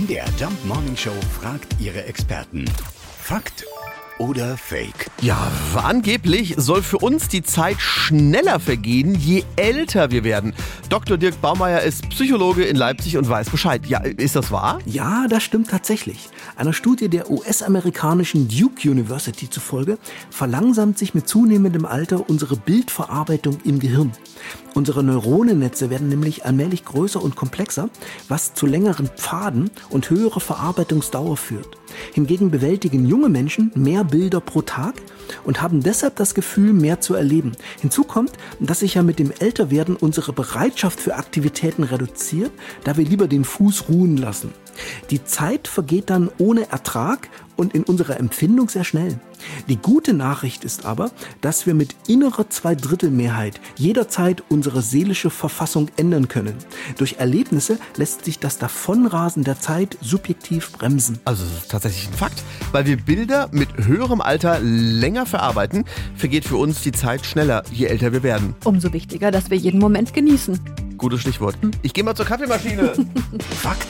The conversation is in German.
MDR Jump Morning Show fragt ihre Experten. Fakt oder Fake? Ja, angeblich soll für uns die Zeit schneller vergehen, je älter wir werden. Dr. Dirk Baumeier ist Psychologe in Leipzig und weiß Bescheid. Ja, ist das wahr? Ja, das stimmt tatsächlich. Einer Studie der US-amerikanischen Duke University zufolge verlangsamt sich mit zunehmendem Alter unsere Bildverarbeitung im Gehirn. Unsere Neuronennetze werden nämlich allmählich größer und komplexer, was zu längeren Pfaden und höherer Verarbeitungsdauer führt. Hingegen bewältigen junge Menschen mehr Bilder pro Tag und haben deshalb das Gefühl, mehr zu erleben. Hinzu kommt, dass sich ja mit dem Älterwerden unsere Bereitschaft für Aktivitäten reduziert, da wir lieber den Fuß ruhen lassen. Die Zeit vergeht dann ohne Ertrag und in unserer Empfindung sehr schnell. Die gute Nachricht ist aber, dass wir mit innerer Zweidrittelmehrheit jederzeit unsere seelische Verfassung ändern können. Durch Erlebnisse lässt sich das Davonrasen der Zeit subjektiv bremsen. Also das ist tatsächlich ein Fakt. Weil wir Bilder mit höherem Alter länger verarbeiten, vergeht für uns die Zeit schneller, je älter wir werden. Umso wichtiger, dass wir jeden Moment genießen. Gutes Stichwort. Ich gehe mal zur Kaffeemaschine. Fakt